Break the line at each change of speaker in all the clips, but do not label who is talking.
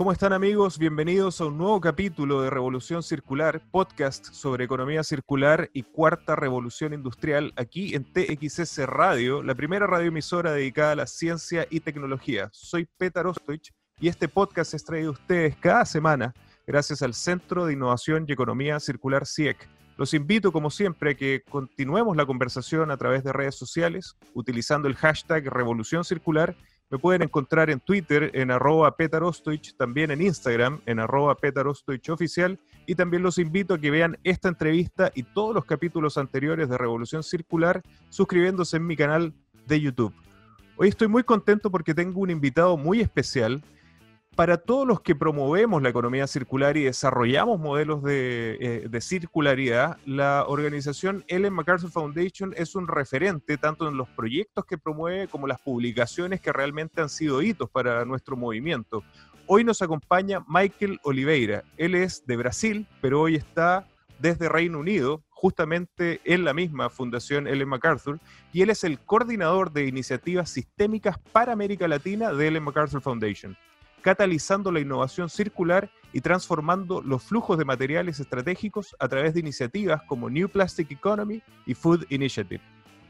¿Cómo están amigos? Bienvenidos a un nuevo capítulo de Revolución Circular, podcast sobre economía circular y cuarta revolución industrial aquí en TXS Radio, la primera radioemisora dedicada a la ciencia y tecnología. Soy Petar Ostoich y este podcast es traído a ustedes cada semana gracias al Centro de Innovación y Economía Circular CIEC. Los invito, como siempre, a que continuemos la conversación a través de redes sociales utilizando el hashtag Revolución Circular me pueden encontrar en Twitter en arroba petarostoich, también en Instagram en arroba oficial y también los invito a que vean esta entrevista y todos los capítulos anteriores de Revolución Circular suscribiéndose en mi canal de YouTube. Hoy estoy muy contento porque tengo un invitado muy especial para todos los que promovemos la economía circular y desarrollamos modelos eh, de, circularidad, la organización Ellen MacArthur Foundation es un referente tanto en los proyectos que promueve como las publicaciones que realmente han sido hitos para nuestro movimiento. Hoy nos acompaña Michael Oliveira. Él es de Brasil, pero hoy está desde Reino Unido, justamente en la misma Fundación Ellen MacArthur, y él es el coordinador de iniciativas sistémicas para América Latina de Ellen MacArthur Foundation catalizando la innovación circular y transformando los flujos de materiales estratégicos a través de iniciativas como New Plastic Economy y Food Initiative.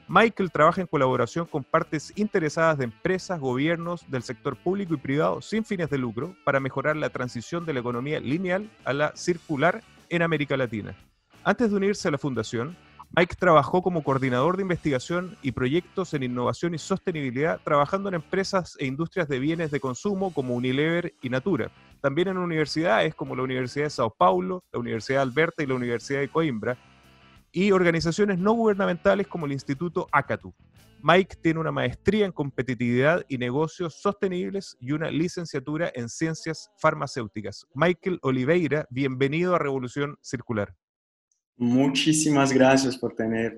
Michael trabaja en colaboración con partes interesadas de empresas, gobiernos, del sector público y privado sin fines de lucro para mejorar la transición de la economía lineal a la circular en América Latina. Antes de unirse a la fundación, Mike trabajó como coordinador de investigación y proyectos en innovación y sostenibilidad, trabajando en empresas e industrias de bienes de consumo como Unilever y Natura. También en universidades como la Universidad de Sao Paulo, la Universidad de Alberta y la Universidad de Coimbra, y organizaciones no gubernamentales como el Instituto Acatu. Mike tiene una maestría en competitividad y negocios sostenibles y una licenciatura en ciencias farmacéuticas. Michael Oliveira, bienvenido a Revolución Circular.
Muchísimas gracias por tener,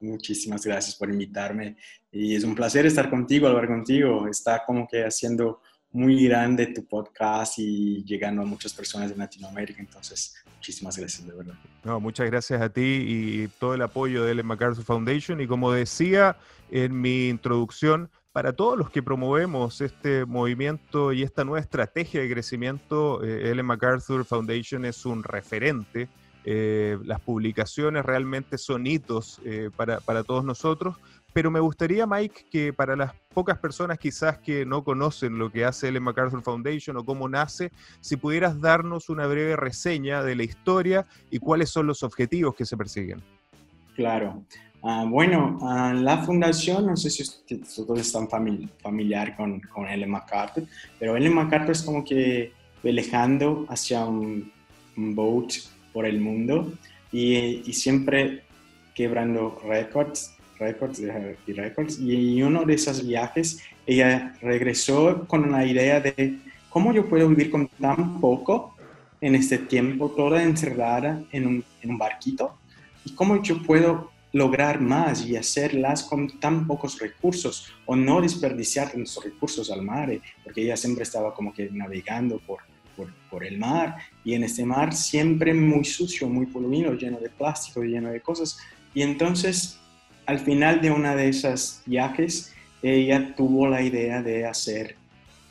muchísimas gracias por invitarme y es un placer estar contigo, hablar contigo. Está como que haciendo muy grande tu podcast y llegando a muchas personas de Latinoamérica, entonces muchísimas gracias de verdad.
No, muchas gracias a ti y todo el apoyo de Ellen MacArthur Foundation y como decía en mi introducción, para todos los que promovemos este movimiento y esta nueva estrategia de crecimiento, eh, Ellen MacArthur Foundation es un referente eh, las publicaciones realmente son hitos eh, para, todos nosotros, pero me gustaría, Mike, que para las pocas personas quizás que no conocen lo que hace el MacArthur Foundation o cómo nace, si pudieras darnos una breve reseña de la historia y cuáles son los objetivos que se persiguen.
Claro. Ah, bueno, ah, la fundación, no sé si todos están familiar con, con Ellen MacArthur, pero Ellen MacArthur es como que velejando hacia un, un boat por el mundo. Y, y siempre quebrando récords, récords y récords. Y en uno de esos viajes ella regresó con una idea de cómo yo puedo vivir con tan poco en este tiempo, toda encerrada en un, en un barquito, y cómo yo puedo lograr más y hacerlas con tan pocos recursos o no desperdiciar nuestros recursos al mar, porque ella siempre estaba como que navegando por, por, el mar y en este mar siempre muy sucio, muy poluido, lleno de plástico, lleno de cosas. Y entonces, al final de una de esas viajes, ella tuvo la idea de hacer,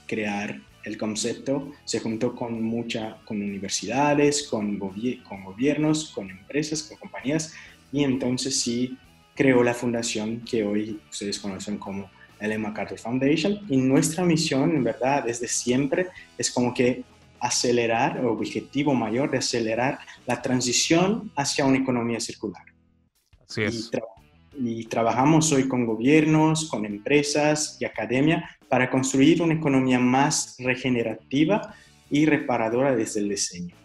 crear el concepto, se juntó con mucha, con universidades, con, con gobiernos, con empresas, con compañías, y entonces sí creó la fundación que hoy ustedes conocen como el MacArthur Foundation. Y nuestra misión, en verdad, desde siempre, es como que acelerar, o objetivo mayor de acelerar la transición hacia una economía circular.
Así es.
Y, trabajamos hoy con gobiernos, con empresas y academia para construir una economía más regenerativa y reparadora desde el diseño.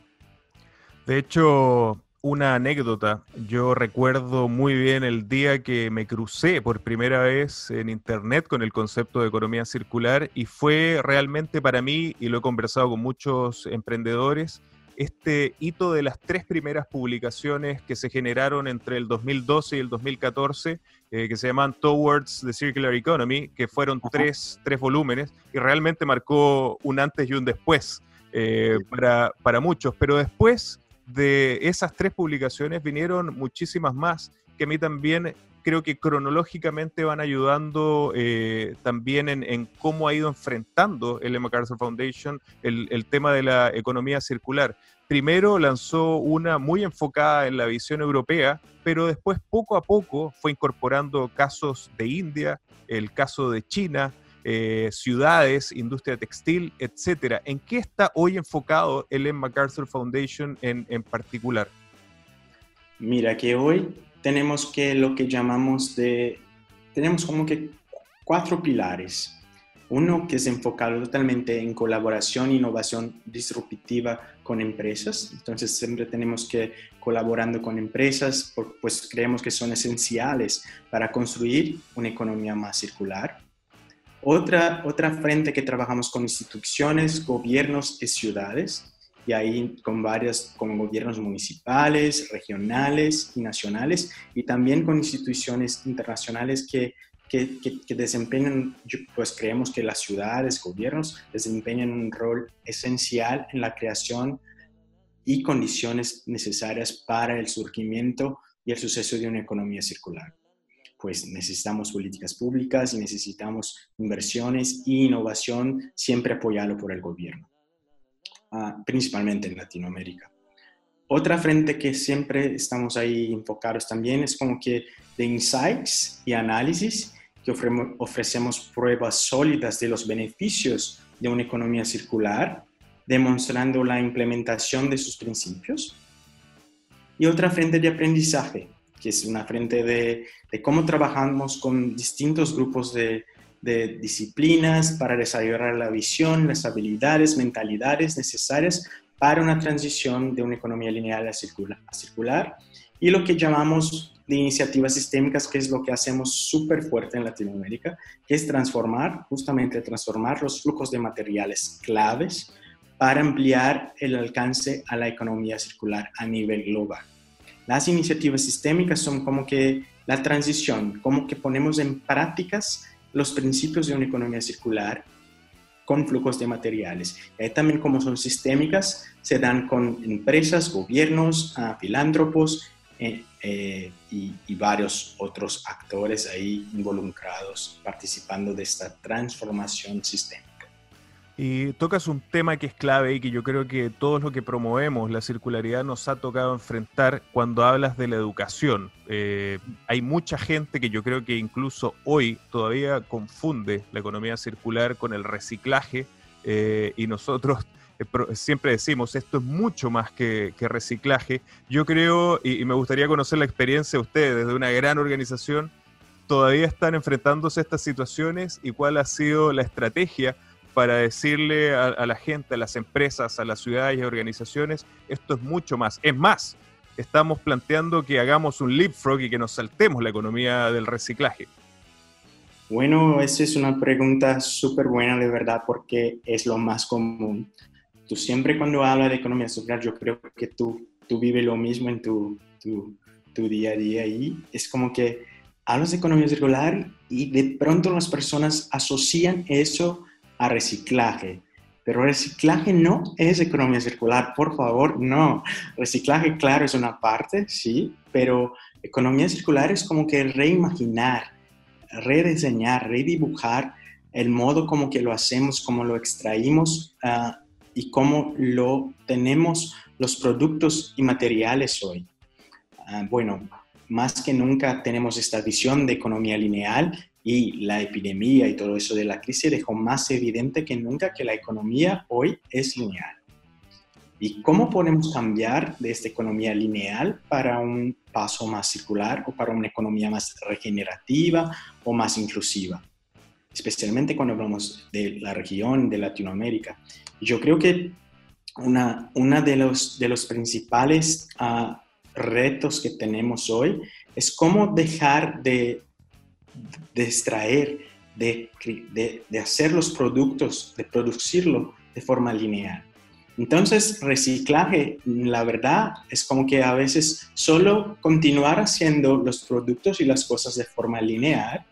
De hecho, una anécdota. Yo recuerdo muy bien el día que me crucé por primera vez en Internet con el concepto de economía circular y fue realmente para mí, y lo he conversado con muchos emprendedores, este hito de las tres primeras publicaciones que se generaron entre el 2012 y el 2014, eh, que se llaman Towards the Circular Economy, que fueron tres, tres, volúmenes, y realmente marcó un antes y un después eh, para, para muchos. Pero después de esas tres publicaciones vinieron muchísimas más que a mí también creo que cronológicamente van ayudando eh, también en, cómo ha ido enfrentando el MacArthur Foundation el, tema de la economía circular. Primero lanzó una muy enfocada en la visión europea, pero después poco a poco fue incorporando casos de India, el caso de China, eh, ciudades, industria textil, etcétera. ¿En qué está hoy enfocado el. MacArthur Foundation en, en particular?
Mira que hoy tenemos que lo que llamamos de, tenemos como que cuatro pilares. Uno que es enfocado totalmente en colaboración e innovación disruptiva con empresas. Entonces siempre tenemos que colaborando con empresas, pues creemos que son esenciales para construir una economía más circular. Otra, otra frente que trabajamos con instituciones, gobiernos y ciudades y ahí con varias, con gobiernos municipales, regionales y nacionales, y también con instituciones internacionales que, que, que, desempeñan, pues creemos que las ciudades, gobiernos, desempeñan un rol esencial en la creación y condiciones necesarias para el surgimiento y el suceso de una economía circular. Pues necesitamos políticas públicas y necesitamos inversiones e innovación siempre apoyado por el gobierno. Ah, principalmente en Latinoamérica. Otra frente que siempre estamos ahí enfocados también es como que de insights y análisis que ofrecemos pruebas sólidas de los beneficios de una economía circular, demostrando la implementación de sus principios. Y otra frente de aprendizaje, que es una frente de, cómo trabajamos con distintos grupos de, de disciplinas para desarrollar la visión, las habilidades, mentalidades necesarias para una transición de una economía lineal a circular, a circular y lo que llamamos de iniciativas sistémicas, que es lo que hacemos súper fuerte en Latinoamérica, que es transformar, justamente transformar los flujos de materiales claves para ampliar el alcance a la economía circular a nivel global. Las iniciativas sistémicas son como que la transición, como que ponemos en prácticas los principios de una economía circular con flujos de materiales. Eh, también como son sistémicas, se dan con empresas, gobiernos, uh, filántropos eh, eh, y, y, varios otros actores ahí involucrados participando de esta transformación sistémica.
Y tocas un tema que es clave y que yo creo que todos los que promovemos la circularidad nos ha tocado enfrentar cuando hablas de la educación. Eh, hay mucha gente que yo creo que incluso hoy todavía confunde la economía circular con el reciclaje eh, y nosotros eh, siempre decimos esto es mucho más que, reciclaje. Yo creo, y, me gustaría conocer la experiencia de ustedes desde una gran organización, todavía están enfrentándose a estas situaciones y cuál ha sido la estrategia para decirle a, la gente, a las empresas, a las ciudades y organizaciones, esto es mucho más. Es más, estamos planteando que hagamos un leapfrog y que nos saltemos la economía del reciclaje.
Bueno, esa es una pregunta súper buena de verdad porque es lo más común. Tú siempre cuando hablas de economía circular, yo creo que tú, tú vives lo mismo en tu, tu, tu día a día y es como que hablas de economía circular y de pronto las personas asocian eso a reciclaje. Pero reciclaje no es economía circular, por favor, no. Reciclaje, claro, es una parte, sí, pero economía circular es como que reimaginar, rediseñar, redibujar el modo como que lo hacemos, cómo lo extraímos ah, y cómo lo tenemos los productos y materiales hoy. Ah, bueno, más que nunca tenemos esta visión de economía lineal y la epidemia y todo eso de la crisis dejó más evidente que nunca que la economía hoy es lineal. ¿Y cómo podemos cambiar de esta economía lineal para un paso más circular o para una economía más regenerativa o más inclusiva? Especialmente cuando hablamos de la región de Latinoamérica. Yo creo que una, una de, los, de los principales ah, retos que tenemos hoy es cómo dejar de de extraer, de, de, hacer los productos, de producirlo de forma lineal. Entonces, reciclaje, la verdad, es como que a veces solo continuar haciendo los productos y las cosas de forma lineal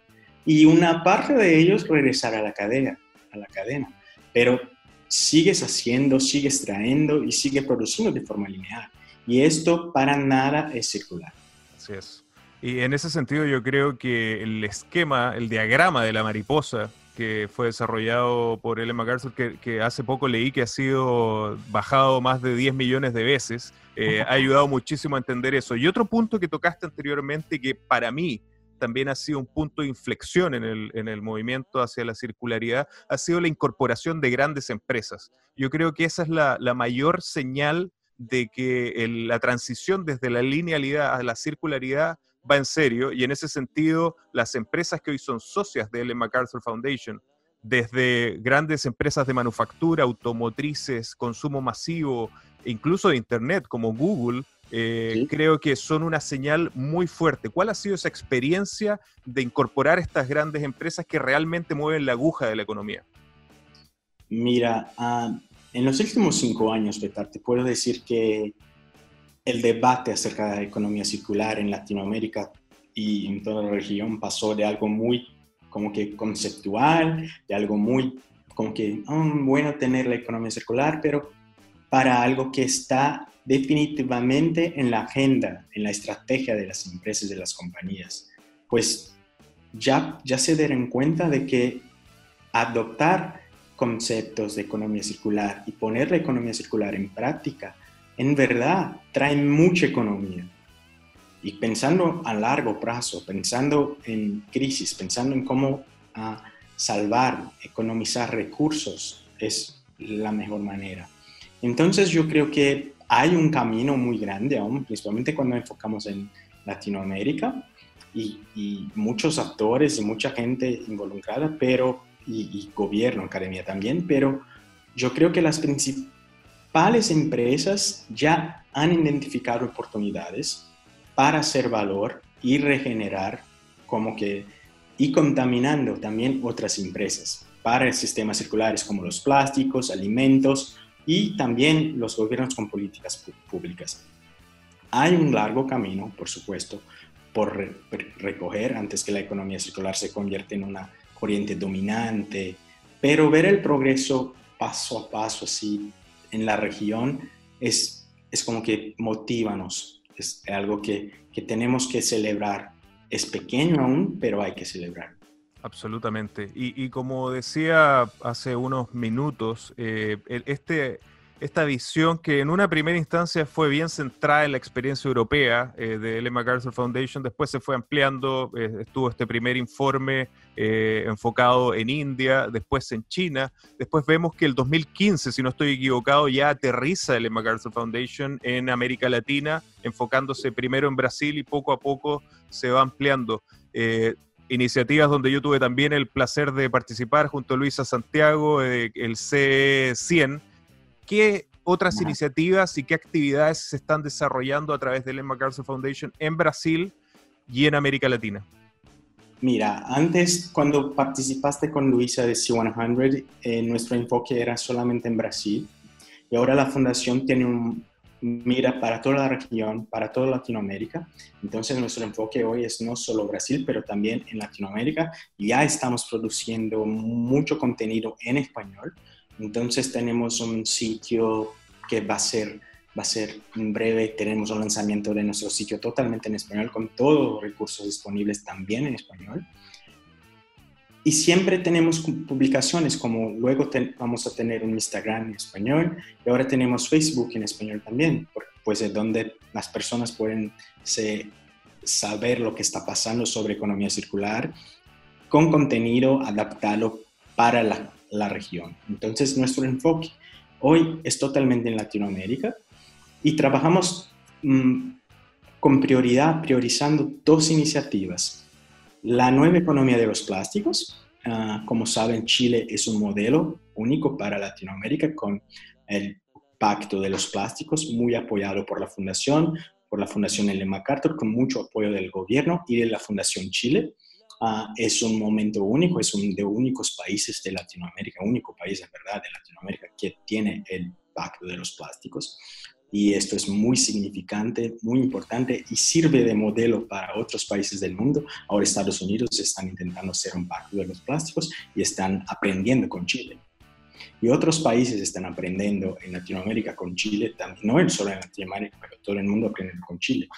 y una parte de ellos regresar a la cadena, a la cadena. Pero sigues haciendo, sigues trayendo y sigues produciendo de forma lineal. Y esto para nada es circular.
Así es. Y en ese sentido yo creo que el esquema, el diagrama de la mariposa que fue desarrollado por Ellen MacArthur, que, hace poco leí que ha sido bajado más de 10 millones de veces, eh, ha ayudado muchísimo a entender eso. Y otro punto que tocaste anteriormente, que para mí también ha sido un punto de inflexión en el, en el movimiento hacia la circularidad, ha sido la incorporación de grandes empresas. Yo creo que esa es la, la mayor señal de que la transición desde la linealidad a la circularidad va en serio y en ese sentido las empresas que hoy son socias de Ellen MacArthur Foundation, desde grandes empresas de manufactura, automotrices, consumo masivo, incluso de Internet como Google, eh, creo que son una señal muy fuerte. ¿Cuál ha sido esa experiencia de incorporar estas grandes empresas que realmente mueven la aguja de la economía?
Mira, ah, en los últimos cinco años, Betar, te puedo decir que el debate acerca de la economía circular en Latinoamérica y en toda la región pasó de algo muy como que conceptual, de algo muy como que oh, bueno tener la economía circular, pero para algo que está definitivamente en la agenda, en la estrategia de las empresas, de las compañías. Pues ya, ya se den cuenta de que adoptar conceptos de economía circular y poner la economía circular en práctica en verdad traen mucha economía. Y pensando a largo plazo, pensando en crisis, pensando en cómo ah, salvar, economizar recursos, es la mejor manera. Entonces yo creo que hay un camino muy grande aún, principalmente cuando enfocamos en Latinoamérica y, muchos actores y mucha gente involucrada, pero y, y gobierno, academia también, pero yo creo que las principales principales empresas ya han identificado oportunidades para hacer valor y regenerar como que y contaminando también otras empresas para sistemas circulares como los plásticos, alimentos y también los gobiernos con políticas públicas. Hay un largo camino, por supuesto, por recoger antes que la economía circular se convierta en una corriente dominante, pero ver el progreso paso a paso, así en la región es, es como que motívanos, es algo que, que tenemos que celebrar. Es pequeño aún, pero hay que celebrar.
Absolutamente. Y, y, como decía hace unos minutos, eh, este, esta visión que en una primera instancia fue bien centrada en la experiencia europea eh, de Ellen MacArthur Foundation, después se fue ampliando, eh, estuvo este primer informe eh, enfocado en India, después en China, después vemos que el 2015, si no estoy equivocado, ya aterriza Ellen MacArthur Foundation en América Latina, enfocándose primero en Brasil y poco a poco se va ampliando. Iniciativas donde yo tuve también el placer de participar junto a Luisa Santiago, el CE100, ¿Qué otras iniciativas y qué actividades se están desarrollando a través del Ellen MacArthur Foundation en Brasil y en América Latina?
Mira, antes cuando participaste con Luisa de C100, eh, nuestro enfoque era solamente en Brasil y ahora la fundación tiene un mira para toda la región, para toda Latinoamérica. Entonces nuestro enfoque hoy es no solo Brasil, pero también en Latinoamérica. Ya estamos produciendo mucho contenido en español entonces tenemos un sitio que va a ser va a ser en breve, tenemos un lanzamiento de nuestro sitio totalmente en español, con todos los recursos disponibles también en español. Y siempre tenemos publicaciones, como luego vamos a tener un Instagram en español, y ahora tenemos Facebook en español también, pues es donde las personas pueden saber lo que está pasando sobre economía circular, con contenido adaptado para la la región. Entonces, nuestro enfoque hoy es totalmente en Latinoamérica y trabajamos mm, con prioridad, priorizando dos iniciativas. La nueva economía de los plásticos. Ah, como saben, Chile es un modelo único para Latinoamérica con el Pacto de los Plásticos, muy apoyado por la Fundación, por la Fundación Ellen MacArthur, con mucho apoyo del gobierno y de la Fundación Chile. Ah, es un momento único, es un de únicos países de Latinoamérica, único país en verdad de Latinoamérica que tiene el pacto de los plásticos. Y esto es muy significante, muy importante y sirve de modelo para otros países del mundo. Ahora Estados Unidos están intentando hacer un pacto de los plásticos y están aprendiendo con Chile. Y otros países están aprendiendo en Latinoamérica con Chile, también, no solo en Latinoamérica, pero todo el mundo aprende con Chile.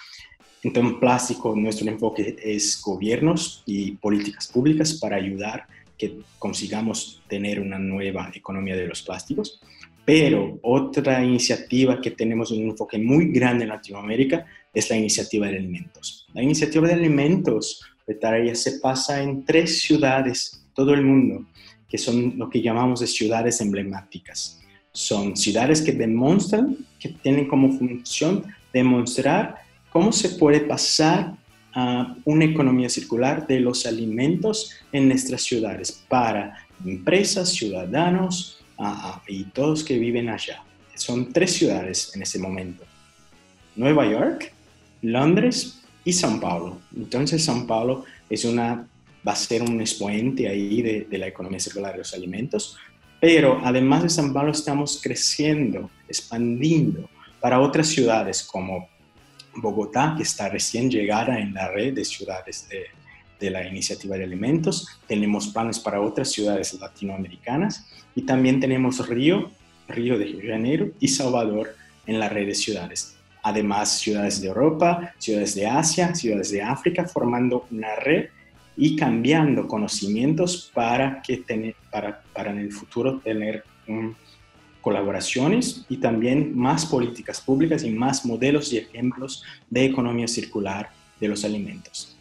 Entonces, plástico, nuestro enfoque es gobiernos y políticas públicas para ayudar que consigamos tener una nueva economía de los plásticos. Pero otra iniciativa que tenemos un enfoque muy grande en Latinoamérica es la iniciativa de alimentos. La iniciativa de alimentos, Petarea, se pasa en tres ciudades, todo el mundo, que son lo que llamamos de ciudades emblemáticas. Son ciudades que demuestran, que tienen como función demostrar cómo se puede pasar a una economía circular de los alimentos en nuestras ciudades para empresas, ciudadanos y todos que viven allá. Son tres ciudades en ese momento. Nueva York, Londres y São Paulo. Entonces São Paulo es una, va a ser un exponente ahí de, de la economía circular de los alimentos, pero además de São Paulo estamos creciendo, expandiendo para otras ciudades como Bogotá, que está recién llegada en la red de ciudades de, la iniciativa de alimentos. Tenemos planes para otras ciudades latinoamericanas y también tenemos Río, Río de Janeiro y Salvador en la red de ciudades. Además, ciudades de Europa, ciudades de Asia, ciudades de África, formando una red y cambiando conocimientos para, que para, para en el futuro tener un colaboraciones y también más políticas públicas y más modelos y ejemplos de economía circular de los alimentos.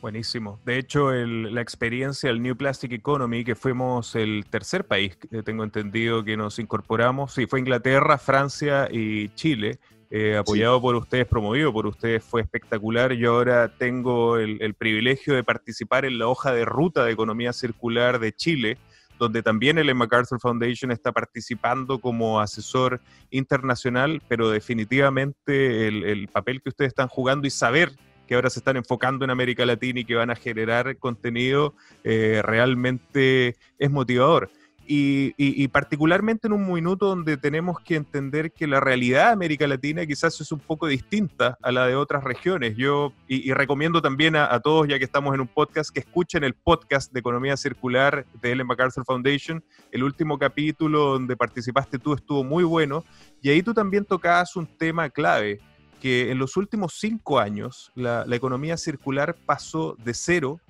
Buenísimo. De hecho, la experiencia del New Plastic Economy, que fuimos el tercer país, que tengo entendido que nos incorporamos, sí, fue Inglaterra, Francia y Chile, eh, apoyado por ustedes, promovido por ustedes, fue espectacular. Yo ahora tengo el, el, privilegio de participar en la hoja de ruta de economía circular de Chile, donde también el MacArthur Foundation está participando como asesor internacional, pero definitivamente el, papel que ustedes están jugando y saber que ahora se están enfocando en América Latina y que van a generar contenido, eh, realmente es motivador y, particularmente en un minuto donde tenemos que entender que la realidad de América Latina quizás es un poco distinta a la de otras regiones. Yo, y, recomiendo también a, todos, ya que estamos en un podcast, que escuchen el podcast de Economía Circular de Ellen MacArthur Foundation. El último capítulo donde participaste tú estuvo muy bueno y ahí tú también tocabas un tema clave, que en los últimos cinco años la, la economía circular pasó de cero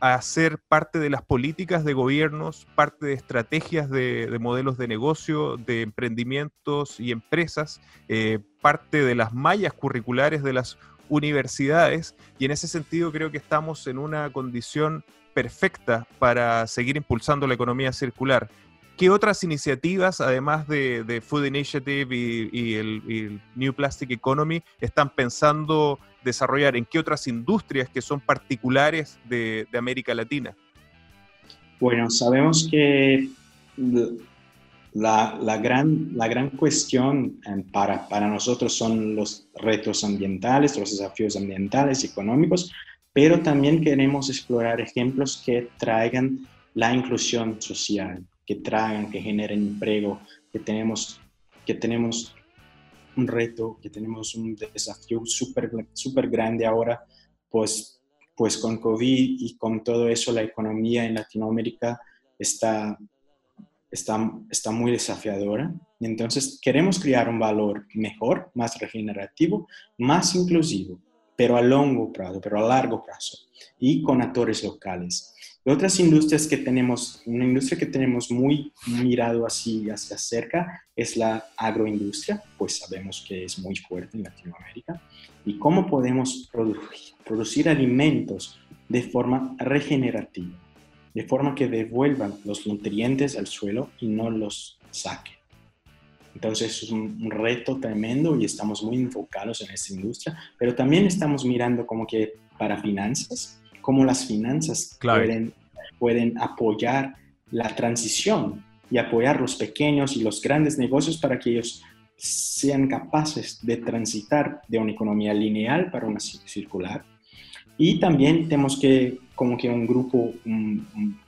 a ser parte de las políticas de gobiernos, parte de estrategias de, modelos de negocio, de emprendimientos y empresas, eh, parte de las mallas curriculares de las universidades y en ese sentido creo que estamos en una condición perfecta para seguir impulsando la economía circular. ¿Qué otras iniciativas, además de, Food Initiative y, el, New Plastic Economy, están pensando desarrollar? ¿En qué otras industrias que son particulares de, América Latina?
Bueno, sabemos que la, gran, la gran cuestión eh, para, para nosotros son los retos ambientales, los desafíos ambientales y económicos, pero también queremos explorar ejemplos que traigan la inclusión social que traigan, que generen empleo, que tenemos, que tenemos un reto, que tenemos un desafío súper super grande ahora, pues, pues con COVID y con todo eso, la economía en Latinoamérica está, está, está muy desafiadora. Entonces, queremos crear un valor mejor, más regenerativo, más inclusivo, pero a largo plazo, pero a largo plazo, y con actores locales otras industrias que tenemos, una industria que tenemos muy mirado así hacia cerca es la agroindustria, pues sabemos que es muy fuerte en Latinoamérica. Y cómo podemos producir, alimentos de forma regenerativa, de forma que devuelvan los nutrientes al suelo y no los saquen. Entonces es un, reto tremendo y estamos muy enfocados en esta industria, pero también estamos mirando como que para finanzas, cómo las finanzas pueden, pueden apoyar la transición y apoyar los pequeños y los grandes negocios para que ellos sean capaces de transitar de una economía lineal para una circular. Y también tenemos que, como que un grupo, un,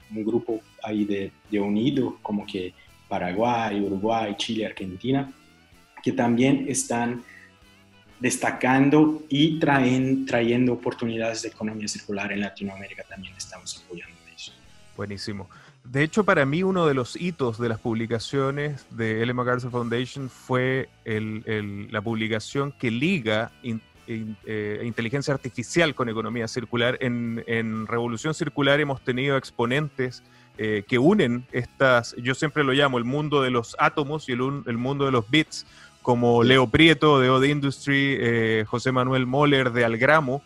grupo ahí de, de, unido, como que Paraguay, Uruguay, Chile, Argentina, que también están destacando y traen, trayendo oportunidades de economía circular en Latinoamérica. También estamos apoyando eso.
Buenísimo. De hecho, para mí uno de los hitos de las publicaciones de Ellen MacArthur Foundation fue la publicación que liga eh, inteligencia artificial con economía circular. En, Revolución Circular hemos tenido exponentes eh, que unen estas, yo siempre lo llamo el mundo de los átomos y el, el mundo de los bits, como Leo Prieto de Odd Industry, José Manuel Moller de Algramo.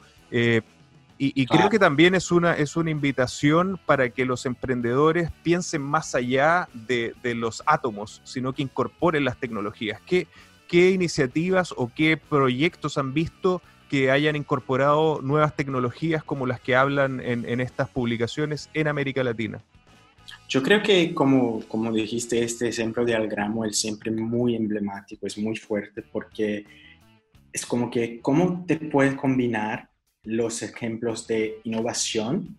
Y, creo que también es una, es una invitación para que los emprendedores piensen más allá de, de los átomos, sino que incorporen las tecnologías. ¿Qué, ¿Qué iniciativas o qué proyectos han visto que hayan incorporado nuevas tecnologías como las que hablan en, estas publicaciones en América Latina?
Yo creo que, como, como dijiste, este ejemplo de Algramo es siempre muy emblemático, es muy fuerte porque es como que cómo te puedes combinar los ejemplos de innovación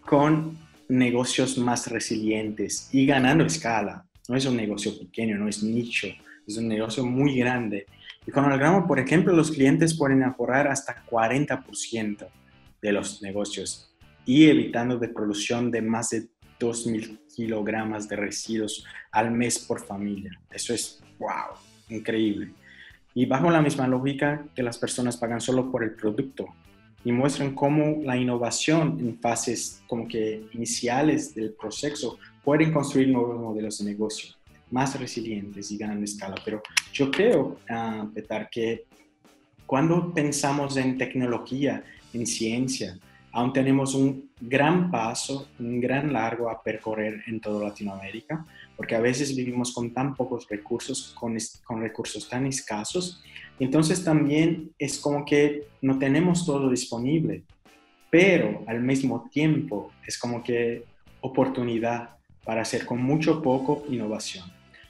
con negocios más resilientes y ganando escala. No es un negocio pequeño, no es nicho, es un negocio muy grande. Y con Algramo, por ejemplo, los clientes pueden ahorrar hasta 40% de los negocios y evitando de producción de más de 2.000 kilogramos de residuos al mes por familia. Eso es, wow, increíble. Y bajo la misma lógica que las personas pagan solo por el producto y muestran cómo la innovación en fases como que iniciales del proceso pueden construir nuevos modelos de negocio más resilientes y ganan escala. Pero yo creo, uh, Petar, que cuando pensamos en tecnología, en ciencia, aún tenemos un gran paso, un gran largo a percorrer en toda Latinoamérica, porque a veces vivimos con tan pocos recursos, con, con recursos tan escasos. Entonces también es como que no tenemos todo disponible, pero al mismo tiempo es como que oportunidad para hacer con mucho poco innovación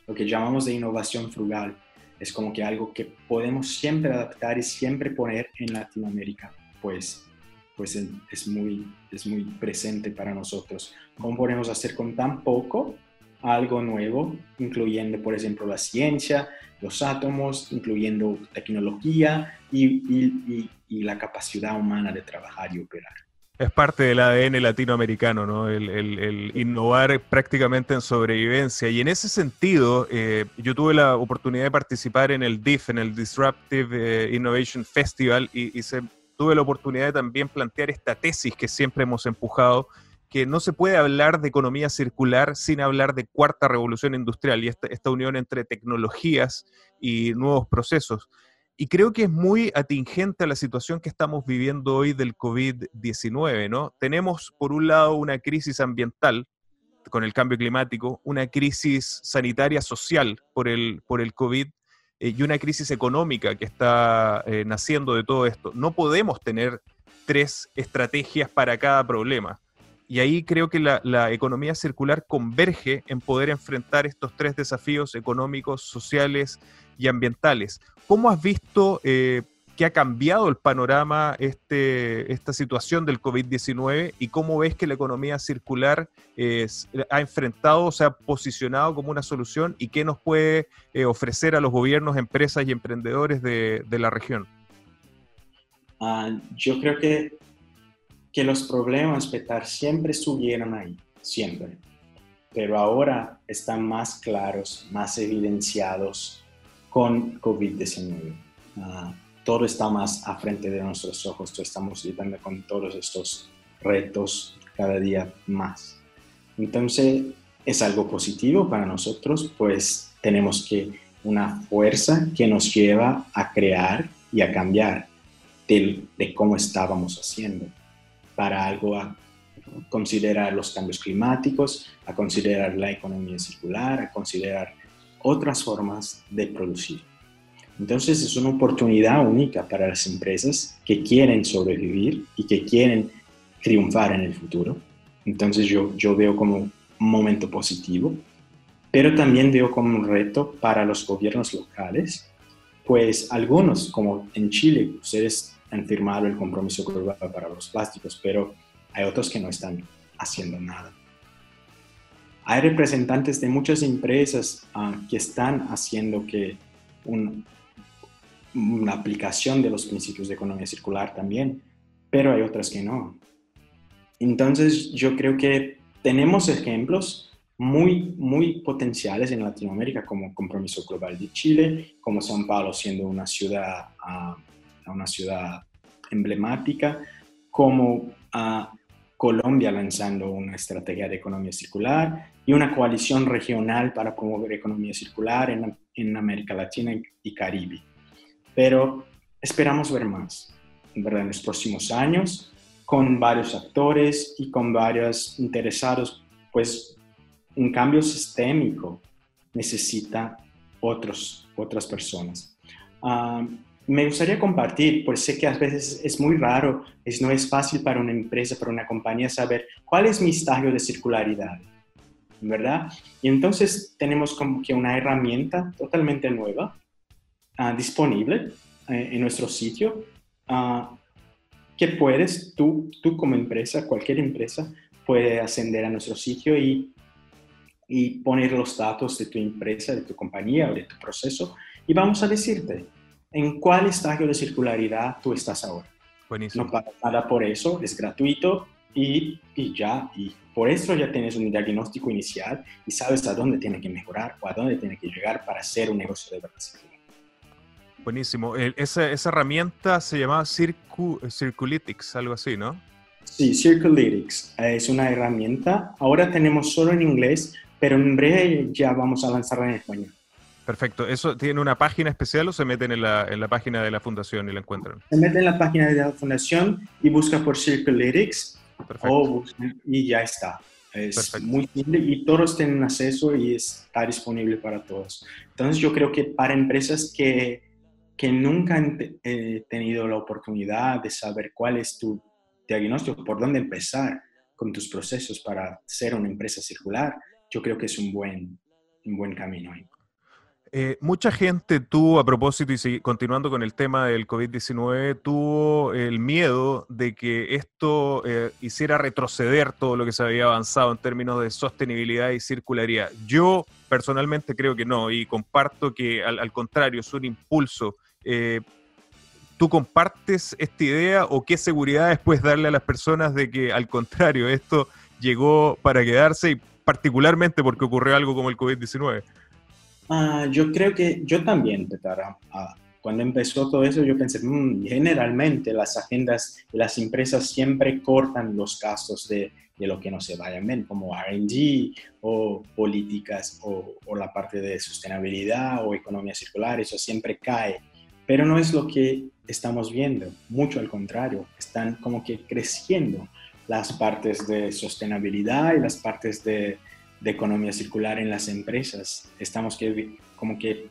lo que llamamos de innovación frugal. Es como que algo que podemos siempre adaptar y siempre poner en Latinoamérica, pues, pues es, muy, es muy presente para nosotros. ¿Cómo podemos hacer con tan poco algo nuevo, incluyendo, por ejemplo, la ciencia, los átomos, incluyendo tecnología y la capacidad humana de trabajar y operar?
Es parte del ADN latinoamericano, ¿no? El, innovar prácticamente en sobrevivencia. Y en ese sentido, eh, yo tuve la oportunidad de participar en el DIF, en el Disruptive eh, Innovation Festival, y, tuve la oportunidad de también plantear esta tesis que siempre hemos empujado, que no se puede hablar de economía circular sin hablar de cuarta revolución industrial y esta unión entre tecnologías y nuevos procesos. Y creo que es muy atingente a la situación que estamos viviendo hoy del COVID-19, ¿no? Tenemos, por un lado, una crisis ambiental con el cambio climático, una crisis sanitaria social por el, por el COVID eh, y una crisis económica que está eh, naciendo de todo esto. No podemos tener tres estrategias para cada problema. Y ahí creo que la, economía circular converge en poder enfrentar estos tres desafíos económicos, sociales y ambientales. ¿Cómo has visto eh, que ha cambiado el panorama este, esta situación del COVID-19 y cómo ves que la economía circular ha enfrentado, se ha posicionado como una solución y qué nos puede eh, ofrecer a los gobiernos, empresas y emprendedores de, la región?
Ah, yo creo que, que los problemas, Petar, siempre estuvieron ahí, siempre. Pero ahora están más claros, más evidenciados con COVID-19. Ah, todo está más a frente de nuestros ojos, estamos lidiando con todos estos retos cada día más. Entonces, es algo positivo para nosotros, pues tenemos que una fuerza que nos lleva a crear y a cambiar de, de cómo estábamos haciendo para algo a considerar los cambios climáticos, a considerar la economía circular, a considerar otras formas de producir. Entonces es una oportunidad única para las empresas que quieren sobrevivir y que quieren triunfar en el futuro. Entonces yo, yo veo como un momento positivo, pero también veo como un reto para los gobiernos locales, pues algunos, como en Chile, ustedes han firmado el compromiso global para los plásticos, pero hay otros que no están haciendo nada. Hay representantes de muchas empresas ah, que están haciendo que una aplicación de los principios de economía circular también, pero hay otras que no. Entonces yo creo que tenemos ejemplos muy, muy potenciales en Latinoamérica, como Compromiso Global de Chile, como São Paulo siendo una ciudad a una ciudad emblemática, como a Colombia lanzando una estrategia de economía circular y una coalición regional para promover economía circular en, en América Latina y Caribe. Pero esperamos ver más, en verdad, en los próximos años, con varios actores y con varios interesados, pues un cambio sistémico necesita otros, otras personas. Ah, me gustaría compartir, pues sé que a veces es muy raro, es, no es fácil para una empresa, para una compañía saber cuál es mi estadio de circularidad, ¿verdad? Y entonces tenemos como que una herramienta totalmente nueva ah, disponible eh, en nuestro sitio uh, que puedes, tú, tú como empresa, cualquier empresa, puede ascender a nuestro sitio y, y poner los datos de tu empresa, de tu compañía o de tu proceso y vamos a decirte, en cuál estadio de circularidad tú estás ahora.
Buenísimo.
No pagas nada por eso, es gratuito y, y, ya, y por eso ya tienes un diagnóstico inicial y sabes a dónde tiene que mejorar o a dónde tiene que llegar para hacer un negocio de verdad.
Buenísimo. esa, esa, herramienta se llama Circu, Circulytics, algo así, ¿no?
Sí, Circulytics es una herramienta. Ahora tenemos solo en inglés, pero en breve ya vamos a lanzarla en español.
Perfecto. ¿Eso tiene una página especial o se meten en la, en la página de la fundación y la encuentran?
Se meten en la página de la fundación y busca por Circulytics o y ya está. Es muy simple y todos tienen acceso y está disponible para todos. Entonces yo creo que para empresas que, que nunca han eh, tenido la oportunidad de saber cuál es tu diagnóstico, por dónde empezar con tus procesos para ser una empresa circular, yo creo que es un buen, un buen camino ahí.
Eh, mucha gente tuvo, a propósito y continuando con el tema del COVID-19, tuvo el miedo de que esto eh, hiciera retroceder todo lo que se había avanzado en términos de sostenibilidad y circularidad. Yo personalmente creo que no y comparto que al, contrario es un impulso. Eh, ¿Tú compartes esta idea o qué seguridad después darle a las personas de que al contrario esto llegó para quedarse y particularmente porque ocurrió algo como el COVID-19?
Ah, yo creo que yo también, Petara. Ah, cuando empezó todo eso, yo pensé, mm, generalmente las agendas de las empresas siempre cortan los gastos de, de lo que no se vayan bien, como RD o políticas o, o, la parte de sostenibilidad o economía circular, eso siempre cae. Pero no es lo que estamos viendo, mucho al contrario, están como que creciendo las partes de sostenibilidad y las partes de, de economía circular en las empresas. Estamos que, como que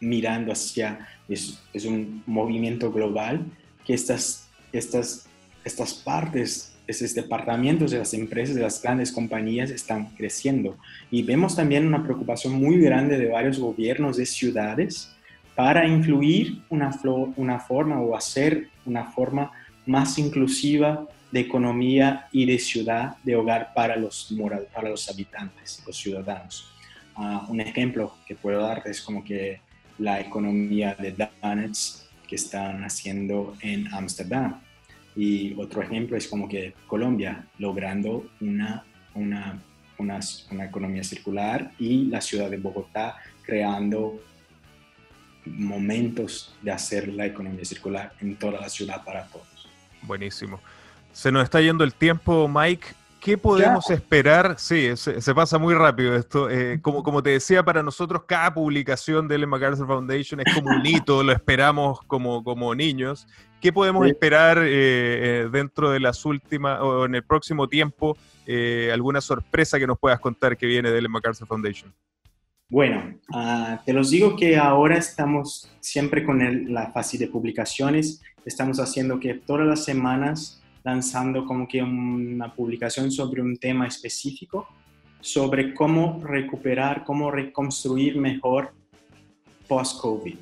mirando hacia, es, es un movimiento global que estas, estas, estas partes, estos departamentos de las empresas, de las grandes compañías están creciendo. Y vemos también una preocupación muy grande de varios gobiernos de ciudades para influir una, una forma o hacer una forma más inclusiva de economía y de ciudad de hogar para los, para los habitantes, los ciudadanos. Uh, un ejemplo que puedo dar es como que la economía de donuts que están haciendo en Ámsterdam. Y otro ejemplo es como que Colombia logrando una, una, una, una economía circular y la ciudad de Bogotá creando momentos de hacer la economía circular en toda la ciudad para todos.
Buenísimo. Se nos está yendo el tiempo, Mike. ¿Qué podemos esperar? Sí, se, pasa muy rápido esto. Eh, como, como te decía, para nosotros cada publicación de Ellen MacArthur Foundation es como un hito, lo esperamos como, como niños. ¿Qué podemos esperar eh, eh, dentro de las últimas o en el próximo tiempo? ¿Alguna sorpresa que nos puedas contar que viene de Ellen MacArthur Foundation?
Bueno, uh, te los digo que ahora estamos siempre con la fase de publicaciones. Estamos haciendo que todas las semanas lanzando como que una publicación sobre un tema específico, sobre cómo recuperar, cómo reconstruir mejor post-COVID.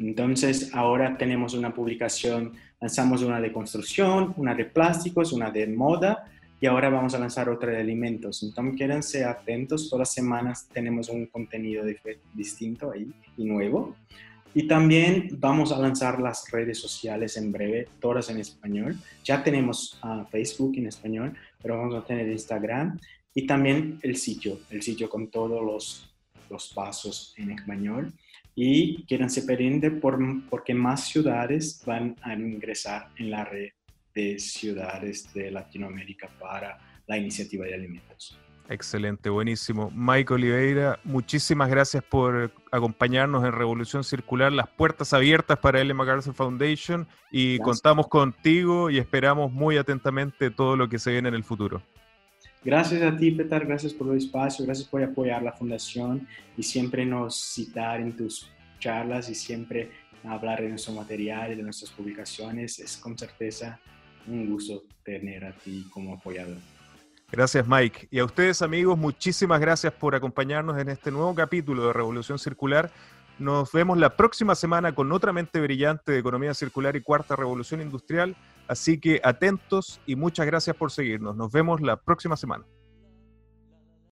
Entonces, ahora tenemos una publicación, lanzamos una de construcción, una de plásticos, una de moda y ahora vamos a lanzar otra de alimentos. Entonces, quédense atentos, todas las semanas tenemos un contenido distinto ahí y nuevo. Y también vamos a lanzar las redes sociales en breve, todas en español. Ya tenemos uh, Facebook en español, pero vamos a tener Instagram y también el sitio, el sitio con todos los, los pasos en español. y quieren se perinde por, porque más ciudades van a ingresar en la red de ciudades de Latinoamérica para la iniciativa de alimentos.
Excelente, buenísimo. Mike Oliveira, muchísimas gracias por acompañarnos en Revolución Circular, las puertas abiertas para L. MacArthur Foundation y contamos contigo y esperamos muy atentamente todo lo que se viene en el futuro.
Gracias a ti, Petar, gracias por el espacio, gracias por apoyar la fundación y siempre nos citar en tus charlas y siempre hablar de nuestro material y de nuestras publicaciones. Es con certeza un gusto tener a ti como apoyador.
Gracias, Mike. Y a ustedes, amigos, muchísimas gracias por acompañarnos en este nuevo capítulo de Revolución Circular. Nos vemos la próxima semana con otra mente brillante de economía circular y cuarta revolución industrial. Así que atentos y muchas gracias por seguirnos. Nos vemos la próxima semana.